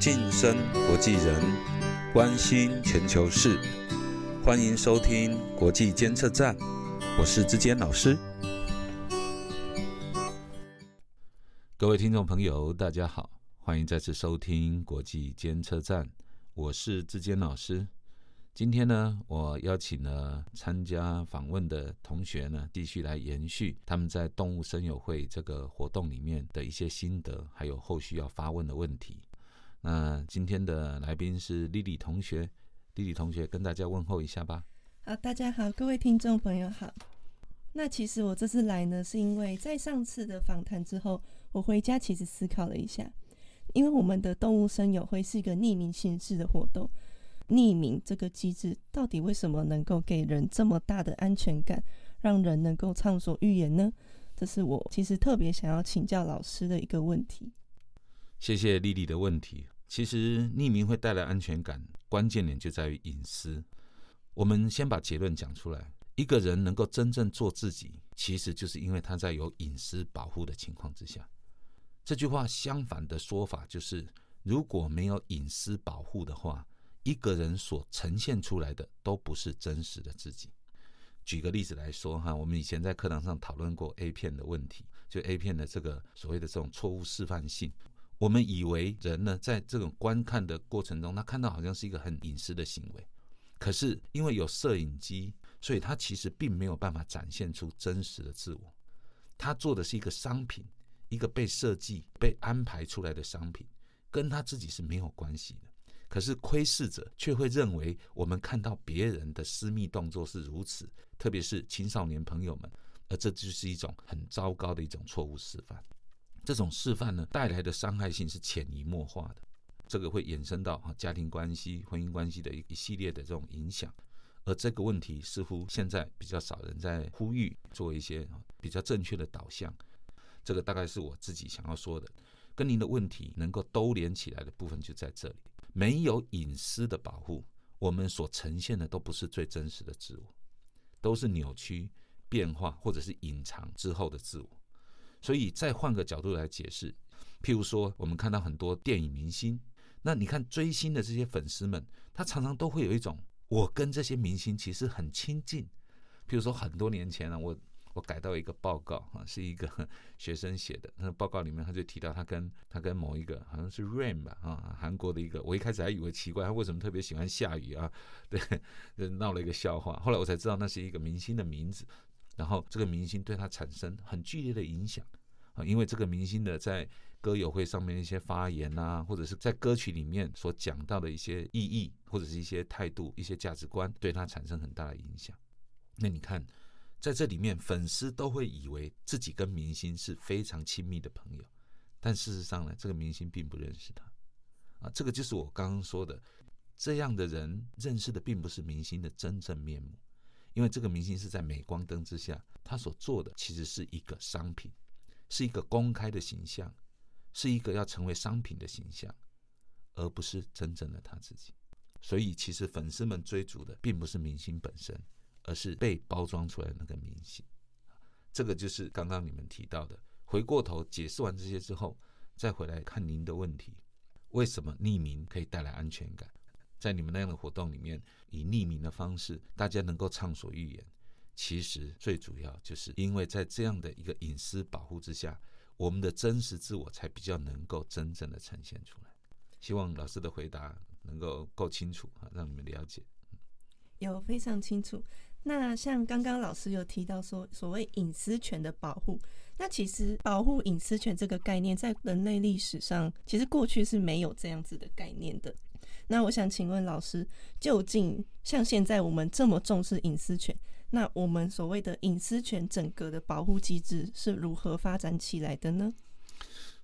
晋升国际人，关心全球事，欢迎收听国际监测站，我是志坚老师。各位听众朋友，大家好，欢迎再次收听国际监测站，我是志坚老师。今天呢，我邀请了参加访问的同学呢，继续来延续他们在动物声友会这个活动里面的一些心得，还有后续要发问的问题。那今天的来宾是丽丽同学，丽丽同学跟大家问候一下吧。好，大家好，各位听众朋友好。那其实我这次来呢，是因为在上次的访谈之后，我回家其实思考了一下，因为我们的动物声友会是一个匿名形式的活动。匿名这个机制到底为什么能够给人这么大的安全感，让人能够畅所欲言呢？这是我其实特别想要请教老师的一个问题。谢谢丽丽的问题。其实匿名会带来安全感，关键点就在于隐私。我们先把结论讲出来：一个人能够真正做自己，其实就是因为他在有隐私保护的情况之下。这句话相反的说法就是，如果没有隐私保护的话，一个人所呈现出来的都不是真实的自己。举个例子来说哈，我们以前在课堂上讨论过 A 片的问题，就 A 片的这个所谓的这种错误示范性。我们以为人呢，在这种观看的过程中，他看到好像是一个很隐私的行为，可是因为有摄影机，所以他其实并没有办法展现出真实的自我。他做的是一个商品，一个被设计、被安排出来的商品，跟他自己是没有关系的。可是窥视者却会认为，我们看到别人的私密动作是如此，特别是青少年朋友们，而这就是一种很糟糕的一种错误示范。这种示范呢，带来的伤害性是潜移默化的，这个会衍生到哈家庭关系、婚姻关系的一一系列的这种影响。而这个问题似乎现在比较少人在呼吁做一些比较正确的导向。这个大概是我自己想要说的，跟您的问题能够兜连起来的部分就在这里。没有隐私的保护，我们所呈现的都不是最真实的自我，都是扭曲、变化或者是隐藏之后的自我。所以再换个角度来解释，譬如说，我们看到很多电影明星，那你看追星的这些粉丝们，他常常都会有一种，我跟这些明星其实很亲近。譬如说，很多年前呢，我我改到一个报告啊，是一个学生写的，那报告里面他就提到他跟他跟某一个好像是 Rain 吧啊，韩国的一个，我一开始还以为奇怪，他为什么特别喜欢下雨啊？对，闹了一个笑话。后来我才知道那是一个明星的名字。然后这个明星对他产生很剧烈的影响啊，因为这个明星的在歌友会上面一些发言啊，或者是在歌曲里面所讲到的一些意义，或者是一些态度、一些价值观，对他产生很大的影响。那你看，在这里面，粉丝都会以为自己跟明星是非常亲密的朋友，但事实上呢，这个明星并不认识他啊。这个就是我刚刚说的，这样的人认识的并不是明星的真正面目。因为这个明星是在镁光灯之下，他所做的其实是一个商品，是一个公开的形象，是一个要成为商品的形象，而不是真正的他自己。所以，其实粉丝们追逐的并不是明星本身，而是被包装出来的那个明星。这个就是刚刚你们提到的。回过头解释完这些之后，再回来看您的问题：为什么匿名可以带来安全感？在你们那样的活动里面，以匿名的方式，大家能够畅所欲言。其实最主要就是因为在这样的一个隐私保护之下，我们的真实自我才比较能够真正的呈现出来。希望老师的回答能够够清楚啊，让你们了解。有非常清楚。那像刚刚老师有提到说，所谓隐私权的保护，那其实保护隐私权这个概念，在人类历史上，其实过去是没有这样子的概念的。那我想请问老师，究竟像现在我们这么重视隐私权，那我们所谓的隐私权整个的保护机制是如何发展起来的呢？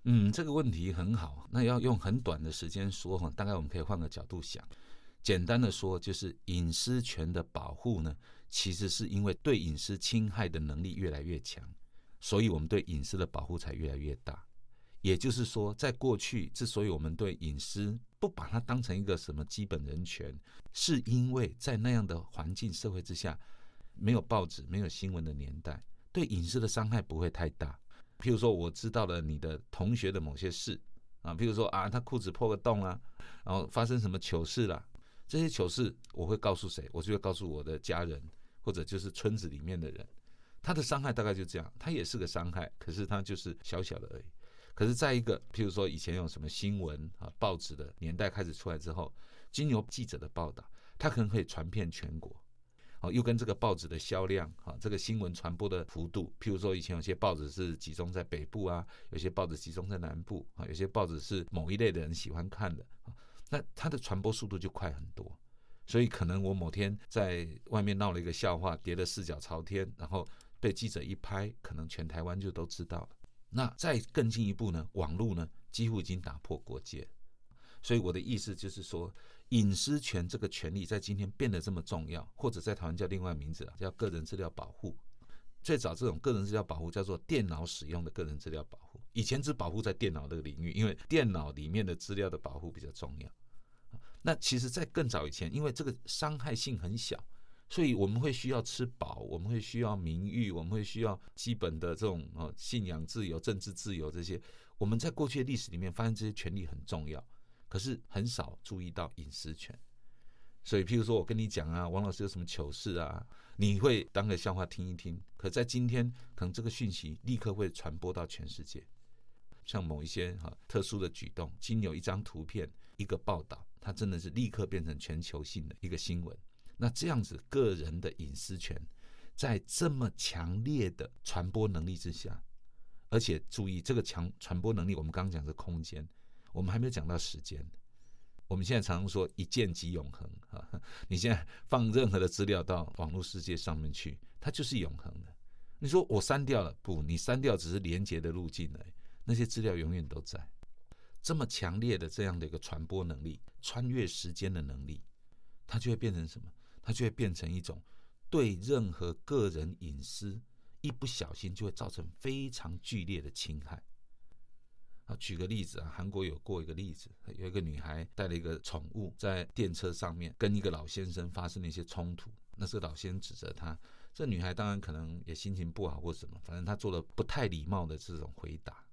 嗯，这个问题很好。那要用很短的时间说哈，大概我们可以换个角度想，简单的说，就是隐私权的保护呢，其实是因为对隐私侵害的能力越来越强，所以我们对隐私的保护才越来越大。也就是说，在过去，之所以我们对隐私不把它当成一个什么基本人权，是因为在那样的环境社会之下，没有报纸、没有新闻的年代，对隐私的伤害不会太大。譬如说，我知道了你的同学的某些事，啊，譬如说啊，他裤子破个洞啊，然后发生什么糗事了，这些糗事我会告诉谁？我就会告诉我的家人，或者就是村子里面的人。他的伤害大概就这样，他也是个伤害，可是他就是小小的而已。可是，在一个譬如说以前有什么新闻啊、报纸的年代开始出来之后，经由记者的报道，他可能可以传遍全国。哦，又跟这个报纸的销量啊，这个新闻传播的幅度，譬如说以前有些报纸是集中在北部啊，有些报纸集中在南部啊，有些报纸是某一类的人喜欢看的，那它的传播速度就快很多。所以可能我某天在外面闹了一个笑话，跌得四脚朝天，然后。被记者一拍，可能全台湾就都知道了。那再更进一步呢？网络呢，几乎已经打破国界。所以我的意思就是说，隐私权这个权利在今天变得这么重要，或者在台湾叫另外名字啊，叫个人资料保护。最早这种个人资料保护叫做电脑使用的个人资料保护，以前只保护在电脑这个领域，因为电脑里面的资料的保护比较重要。那其实，在更早以前，因为这个伤害性很小。所以我们会需要吃饱，我们会需要名誉，我们会需要基本的这种呃信仰自由、政治自由这些。我们在过去的历史里面发现这些权利很重要，可是很少注意到隐私权。所以，譬如说我跟你讲啊，王老师有什么糗事啊，你会当个笑话听一听。可在今天，可能这个讯息立刻会传播到全世界。像某一些哈特殊的举动，经有一张图片、一个报道，它真的是立刻变成全球性的一个新闻。那这样子，个人的隐私权在这么强烈的传播能力之下，而且注意这个强传播能力，我们刚刚讲是空间，我们还没有讲到时间。我们现在常常说一键即永恒啊，你现在放任何的资料到网络世界上面去，它就是永恒的。你说我删掉了，不，你删掉只是连接的路径而已，那些资料永远都在。这么强烈的这样的一个传播能力，穿越时间的能力，它就会变成什么？它就会变成一种对任何个人隐私一不小心就会造成非常剧烈的侵害。啊，举个例子啊，韩国有过一个例子，有一个女孩带了一个宠物在电车上面跟一个老先生发生了一些冲突。那这个老先生指责她，这女孩当然可能也心情不好或什么，反正她做了不太礼貌的这种回答。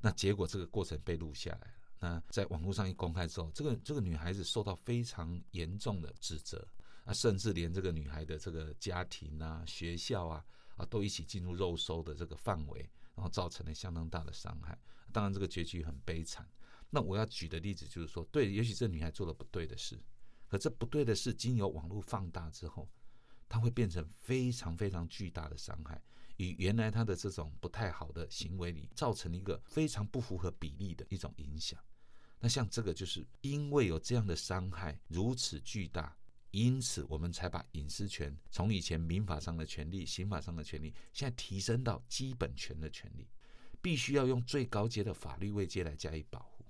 那结果这个过程被录下来了。那在网络上一公开之后，这个这个女孩子受到非常严重的指责。啊，甚至连这个女孩的这个家庭啊、学校啊，啊，都一起进入肉收的这个范围，然后造成了相当大的伤害。当然，这个结局很悲惨。那我要举的例子就是说，对，也许这女孩做了不对的事，可这不对的事经由网络放大之后，它会变成非常非常巨大的伤害，与原来她的这种不太好的行为里造成一个非常不符合比例的一种影响。那像这个，就是因为有这样的伤害如此巨大。因此，我们才把隐私权从以前民法上的权利、刑法上的权利，现在提升到基本权的权利，必须要用最高阶的法律位阶来加以保护。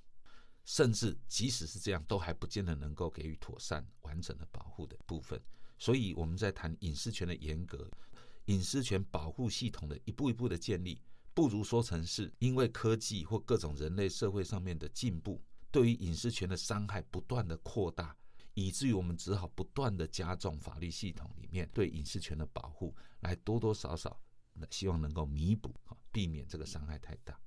甚至即使是这样，都还不见得能够给予妥善、完整的保护的部分。所以，我们在谈隐私权的严格、隐私权保护系统的一步一步的建立，不如说成是因为科技或各种人类社会上面的进步，对于隐私权的伤害不断的扩大。以至于我们只好不断的加重法律系统里面对隐私权的保护，来多多少少，希望能够弥补，避免这个伤害太大。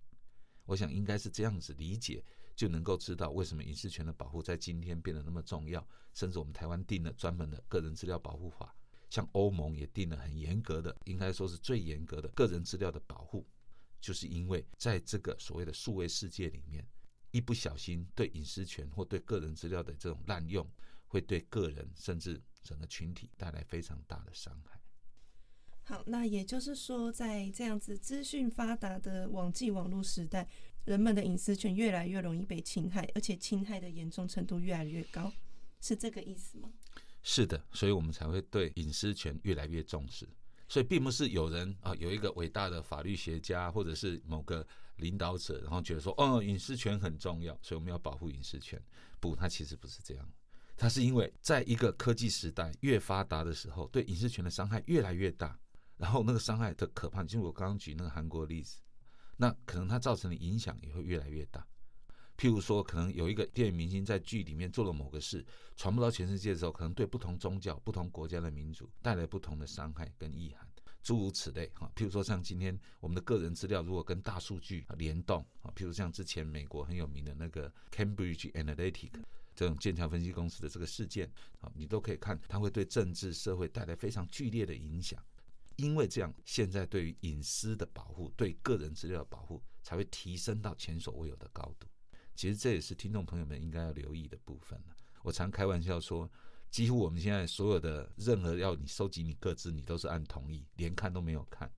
我想应该是这样子理解，就能够知道为什么隐私权的保护在今天变得那么重要。甚至我们台湾定了专门的个人资料保护法，像欧盟也定了很严格的，应该说是最严格的个人资料的保护，就是因为在这个所谓的数位世界里面，一不小心对隐私权或对个人资料的这种滥用。会对个人甚至整个群体带来非常大的伤害。好，那也就是说，在这样子资讯发达的网际网络时代，人们的隐私权越来越容易被侵害，而且侵害的严重程度越来越高，是这个意思吗？是的，所以我们才会对隐私权越来越重视。所以，并不是有人啊，有一个伟大的法律学家，或者是某个领导者，然后觉得说，哦，隐私权很重要，所以我们要保护隐私权。不，它其实不是这样。它是因为在一个科技时代越发达的时候，对隐私权的伤害越来越大，然后那个伤害的可怕，就是我刚刚举那个韩国例子，那可能它造成的影响也会越来越大。譬如说，可能有一个电影明星在剧里面做了某个事，传播到全世界的时候，可能对不同宗教、不同国家的民族带来不同的伤害跟意涵。诸如此类哈。譬如说像今天我们的个人资料如果跟大数据联动啊，譬如像之前美国很有名的那个 Cambridge Analytica 这种剑桥分析公司的这个事件啊，你都可以看它会对政治社会带来非常剧烈的影响。因为这样，现在对于隐私的保护、对个人资料的保护才会提升到前所未有的高度。其实这也是听众朋友们应该要留意的部分了。我常开玩笑说，几乎我们现在所有的任何要你收集你个资，你都是按同意，连看都没有看。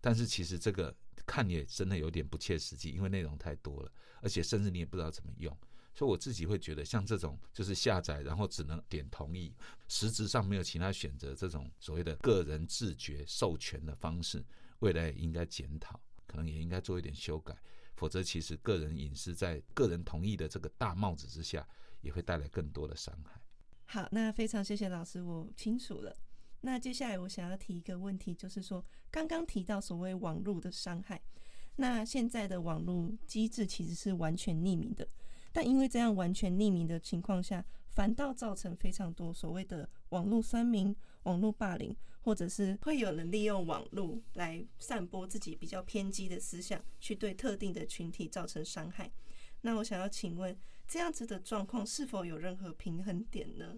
但是其实这个看也真的有点不切实际，因为内容太多了，而且甚至你也不知道怎么用。所以我自己会觉得，像这种就是下载，然后只能点同意，实质上没有其他选择，这种所谓的个人自觉授权的方式，未来也应该检讨，可能也应该做一点修改。否则，其实个人隐私在个人同意的这个大帽子之下，也会带来更多的伤害。好，那非常谢谢老师，我清楚了。那接下来我想要提一个问题，就是说刚刚提到所谓网络的伤害，那现在的网络机制其实是完全匿名的。但因为这样完全匿名的情况下，反倒造成非常多所谓的网络酸民、网络霸凌，或者是会有人利用网络来散播自己比较偏激的思想，去对特定的群体造成伤害。那我想要请问，这样子的状况是否有任何平衡点呢？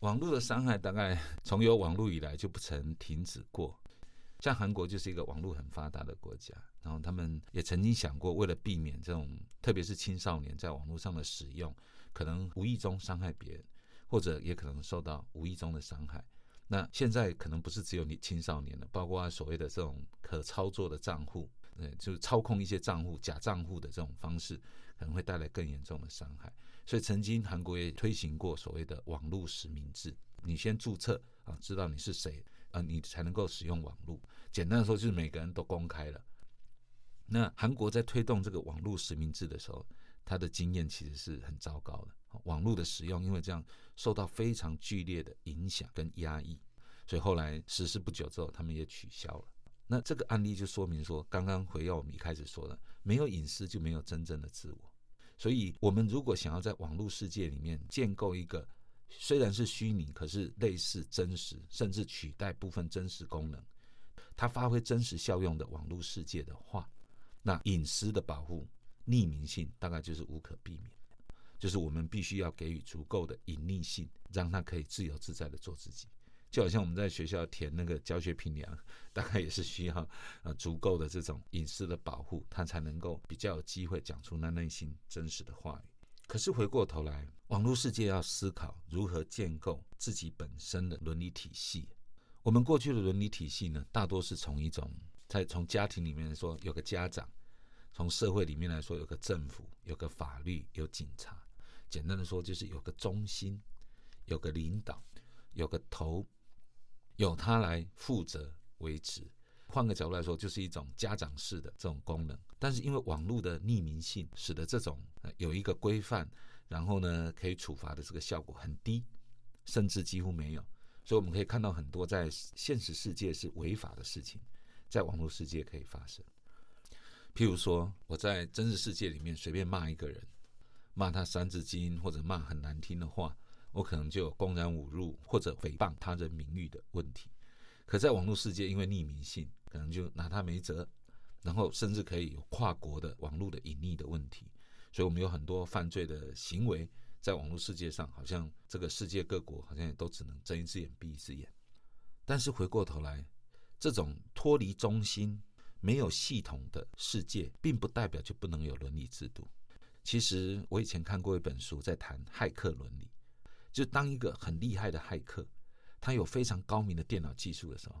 网络的伤害大概从有网络以来就不曾停止过。像韩国就是一个网络很发达的国家，然后他们也曾经想过，为了避免这种，特别是青少年在网络上的使用，可能无意中伤害别人，或者也可能受到无意中的伤害。那现在可能不是只有你青少年了，包括所谓的这种可操作的账户，嗯，就是操控一些账户、假账户的这种方式，可能会带来更严重的伤害。所以曾经韩国也推行过所谓的网络实名制，你先注册啊，知道你是谁。啊，你才能够使用网络。简单的说，就是每个人都公开了。那韩国在推动这个网络实名制的时候，他的经验其实是很糟糕的。网络的使用因为这样受到非常剧烈的影响跟压抑，所以后来实施不久之后，他们也取消了。那这个案例就说明说，刚刚回到我们一开始说的，没有隐私就没有真正的自我。所以，我们如果想要在网络世界里面建构一个。虽然是虚拟，可是类似真实，甚至取代部分真实功能，它发挥真实效用的网络世界的话，那隐私的保护、匿名性大概就是无可避免。就是我们必须要给予足够的隐匿性，让它可以自由自在的做自己。就好像我们在学校填那个教学评量，大概也是需要呃足够的这种隐私的保护，它才能够比较有机会讲出那内心真实的话语。可是回过头来，网络世界要思考如何建构自己本身的伦理体系。我们过去的伦理体系呢，大多是从一种在从家庭里面来说有个家长，从社会里面来说有个政府，有个法律，有警察。简单的说，就是有个中心，有个领导，有个头，由他来负责维持。换个角度来说，就是一种家长式的这种功能。但是因为网络的匿名性，使得这种有一个规范，然后呢可以处罚的这个效果很低，甚至几乎没有。所以我们可以看到很多在现实世界是违法的事情，在网络世界可以发生。譬如说，我在真实世界里面随便骂一个人，骂他三字经或者骂很难听的话，我可能就公然侮辱或者诽谤他人名誉的问题。可在网络世界，因为匿名性。可能就拿他没辙，然后甚至可以有跨国的网络的隐匿的问题，所以我们有很多犯罪的行为在网络世界上，好像这个世界各国好像也都只能睁一只眼闭一只眼。但是回过头来，这种脱离中心、没有系统的世界，并不代表就不能有伦理制度。其实我以前看过一本书，在谈骇客伦理，就当一个很厉害的骇客，他有非常高明的电脑技术的时候。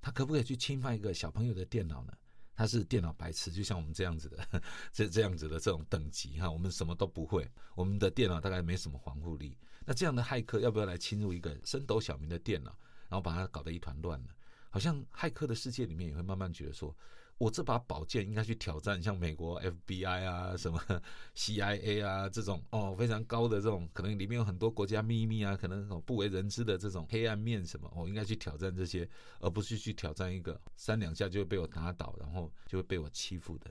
他可不可以去侵犯一个小朋友的电脑呢？他是电脑白痴，就像我们这样子的，这这样子的这种等级哈，我们什么都不会，我们的电脑大概没什么防护力。那这样的骇客要不要来侵入一个升斗小民的电脑，然后把它搞得一团乱呢？好像骇客的世界里面也会慢慢觉得说。我这把宝剑应该去挑战像美国 FBI 啊、什么 CIA 啊这种哦非常高的这种，可能里面有很多国家秘密啊，可能不为人知的这种黑暗面什么，我应该去挑战这些，而不是去挑战一个三两下就会被我打倒，然后就会被我欺负的。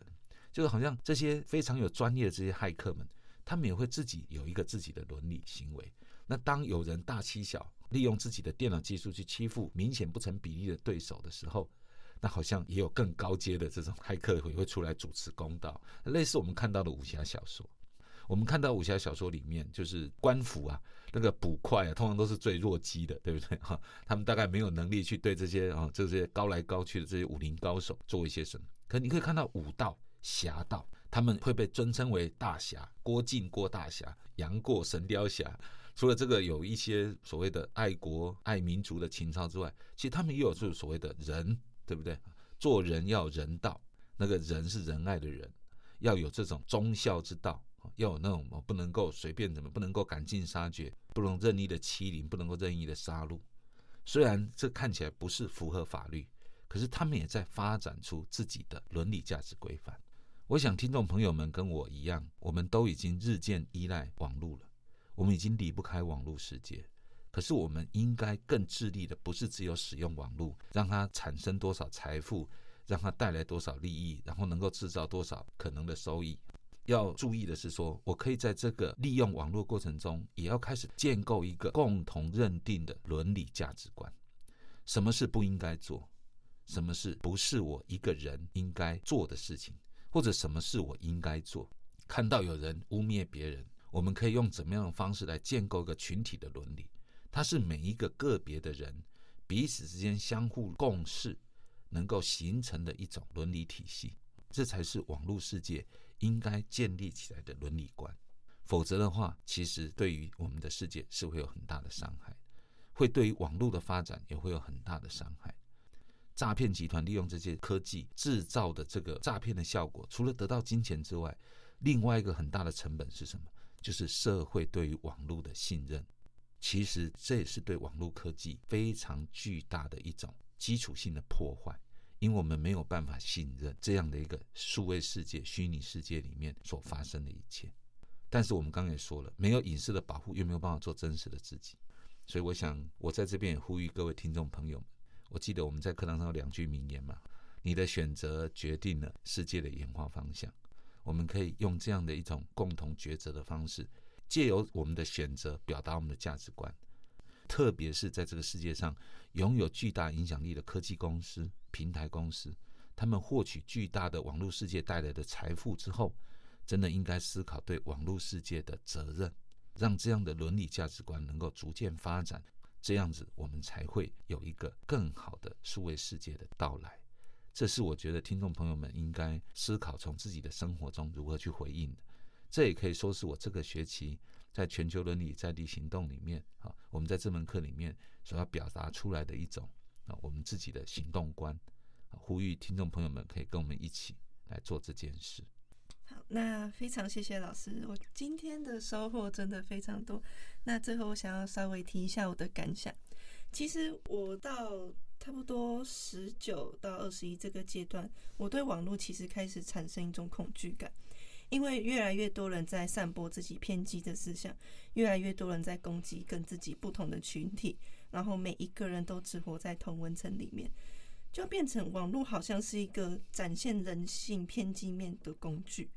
就是好像这些非常有专业的这些骇客们，他们也会自己有一个自己的伦理行为。那当有人大欺小，利用自己的电脑技术去欺负明显不成比例的对手的时候，那好像也有更高阶的这种骇客也会出来主持公道，类似我们看到的武侠小说。我们看到武侠小说里面，就是官府啊，那个捕快啊，通常都是最弱鸡的，对不对？哈，他们大概没有能力去对这些啊，这些高来高去的这些武林高手做一些什么。可你可以看到武道、侠道，他们会被尊称为大侠，郭靖、郭大侠，杨过、神雕侠。除了这个有一些所谓的爱国、爱民族的情操之外，其实他们也有就是所谓的人，对不对？做人要人道，那个人是仁爱的人，要有这种忠孝之道。要有那种不能够随便怎么，不能够赶尽杀绝，不能任意的欺凌，不能够任意的杀戮。虽然这看起来不是符合法律，可是他们也在发展出自己的伦理价值规范。我想听众朋友们跟我一样，我们都已经日渐依赖网络了，我们已经离不开网络世界。可是我们应该更致力的，不是只有使用网络，让它产生多少财富，让它带来多少利益，然后能够制造多少可能的收益。要注意的是，说我可以在这个利用网络过程中，也要开始建构一个共同认定的伦理价值观。什么是不应该做？什么是不是我一个人应该做的事情？或者什么是我应该做？看到有人污蔑别人，我们可以用怎么样的方式来建构一个群体的伦理？它是每一个个别的人彼此之间相互共事，能够形成的一种伦理体系。这才是网络世界。应该建立起来的伦理观，否则的话，其实对于我们的世界是会有很大的伤害，会对于网络的发展也会有很大的伤害。诈骗集团利用这些科技制造的这个诈骗的效果，除了得到金钱之外，另外一个很大的成本是什么？就是社会对于网络的信任。其实这也是对网络科技非常巨大的一种基础性的破坏。因为我们没有办法信任这样的一个数位世界、虚拟世界里面所发生的一切，但是我们刚刚也说了，没有隐私的保护，又没有办法做真实的自己。所以，我想我在这边也呼吁各位听众朋友们，我记得我们在课堂上有两句名言嘛：“你的选择决定了世界的演化方向。”我们可以用这样的一种共同抉择的方式，借由我们的选择表达我们的价值观。特别是在这个世界上拥有巨大影响力的科技公司、平台公司，他们获取巨大的网络世界带来的财富之后，真的应该思考对网络世界的责任，让这样的伦理价值观能够逐渐发展，这样子我们才会有一个更好的数位世界的到来。这是我觉得听众朋友们应该思考从自己的生活中如何去回应的。这也可以说是我这个学期。在全球伦理在地行动里面，啊，我们在这门课里面所要表达出来的一种啊，我们自己的行动观，呼吁听众朋友们可以跟我们一起来做这件事。好，那非常谢谢老师，我今天的收获真的非常多。那最后我想要稍微提一下我的感想。其实我到差不多十九到二十一这个阶段，我对网络其实开始产生一种恐惧感。因为越来越多人在散播自己偏激的思想，越来越多人在攻击跟自己不同的群体，然后每一个人都只活在同温层里面，就变成网络好像是一个展现人性偏激面的工具。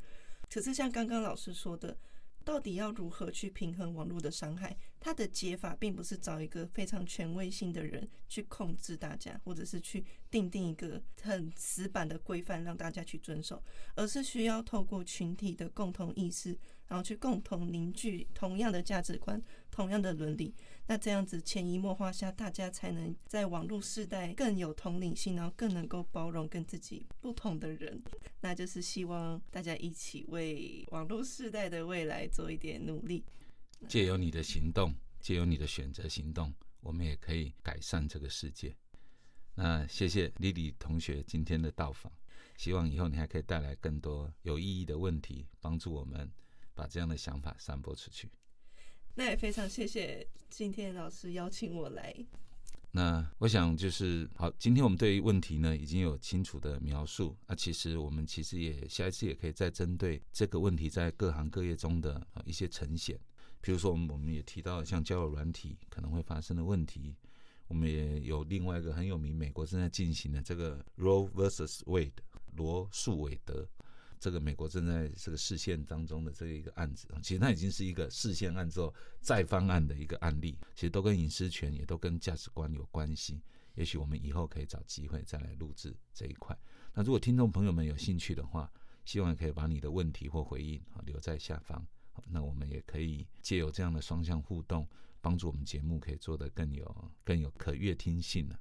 可是像刚刚老师说的。到底要如何去平衡网络的伤害？它的解法并不是找一个非常权威性的人去控制大家，或者是去定定一个很死板的规范让大家去遵守，而是需要透过群体的共同意识。然后去共同凝聚同样的价值观、同样的伦理，那这样子潜移默化下，大家才能在网络时代更有同理心，然后更能够包容跟自己不同的人。那就是希望大家一起为网络时代的未来做一点努力。借由你的行动，借由你的选择行动，我们也可以改善这个世界。那谢谢丽丽同学今天的到访，希望以后你还可以带来更多有意义的问题，帮助我们。把这样的想法散播出去。那也非常谢谢今天老师邀请我来。那我想就是好，今天我们对于问题呢已经有清楚的描述。那其实我们其实也下一次也可以再针对这个问题，在各行各业中的一些呈现。比如说，我们我们也提到像交友软体可能会发生的问题。我们也有另外一个很有名，美国正在进行的这个 Roe versus Wade 罗素韦德。这个美国正在这个视线当中的这一个案子，其实它已经是一个视线案之后再方案的一个案例，其实都跟隐私权也都跟价值观有关系，也许我们以后可以找机会再来录制这一块。那如果听众朋友们有兴趣的话，希望可以把你的问题或回应啊留在下方，好那我们也可以借由这样的双向互动，帮助我们节目可以做得更有更有可阅听性了。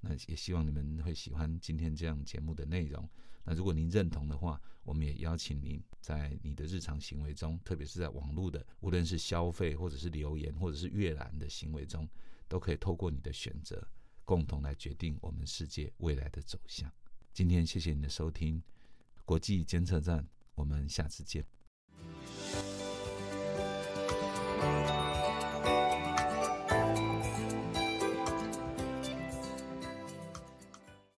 那也希望你们会喜欢今天这样节目的内容。那如果您认同的话，我们也邀请您在你的日常行为中，特别是在网络的，无论是消费或者是留言或者是阅览的行为中，都可以透过你的选择，共同来决定我们世界未来的走向。今天谢谢你的收听，国际监测站，我们下次见。Thank you.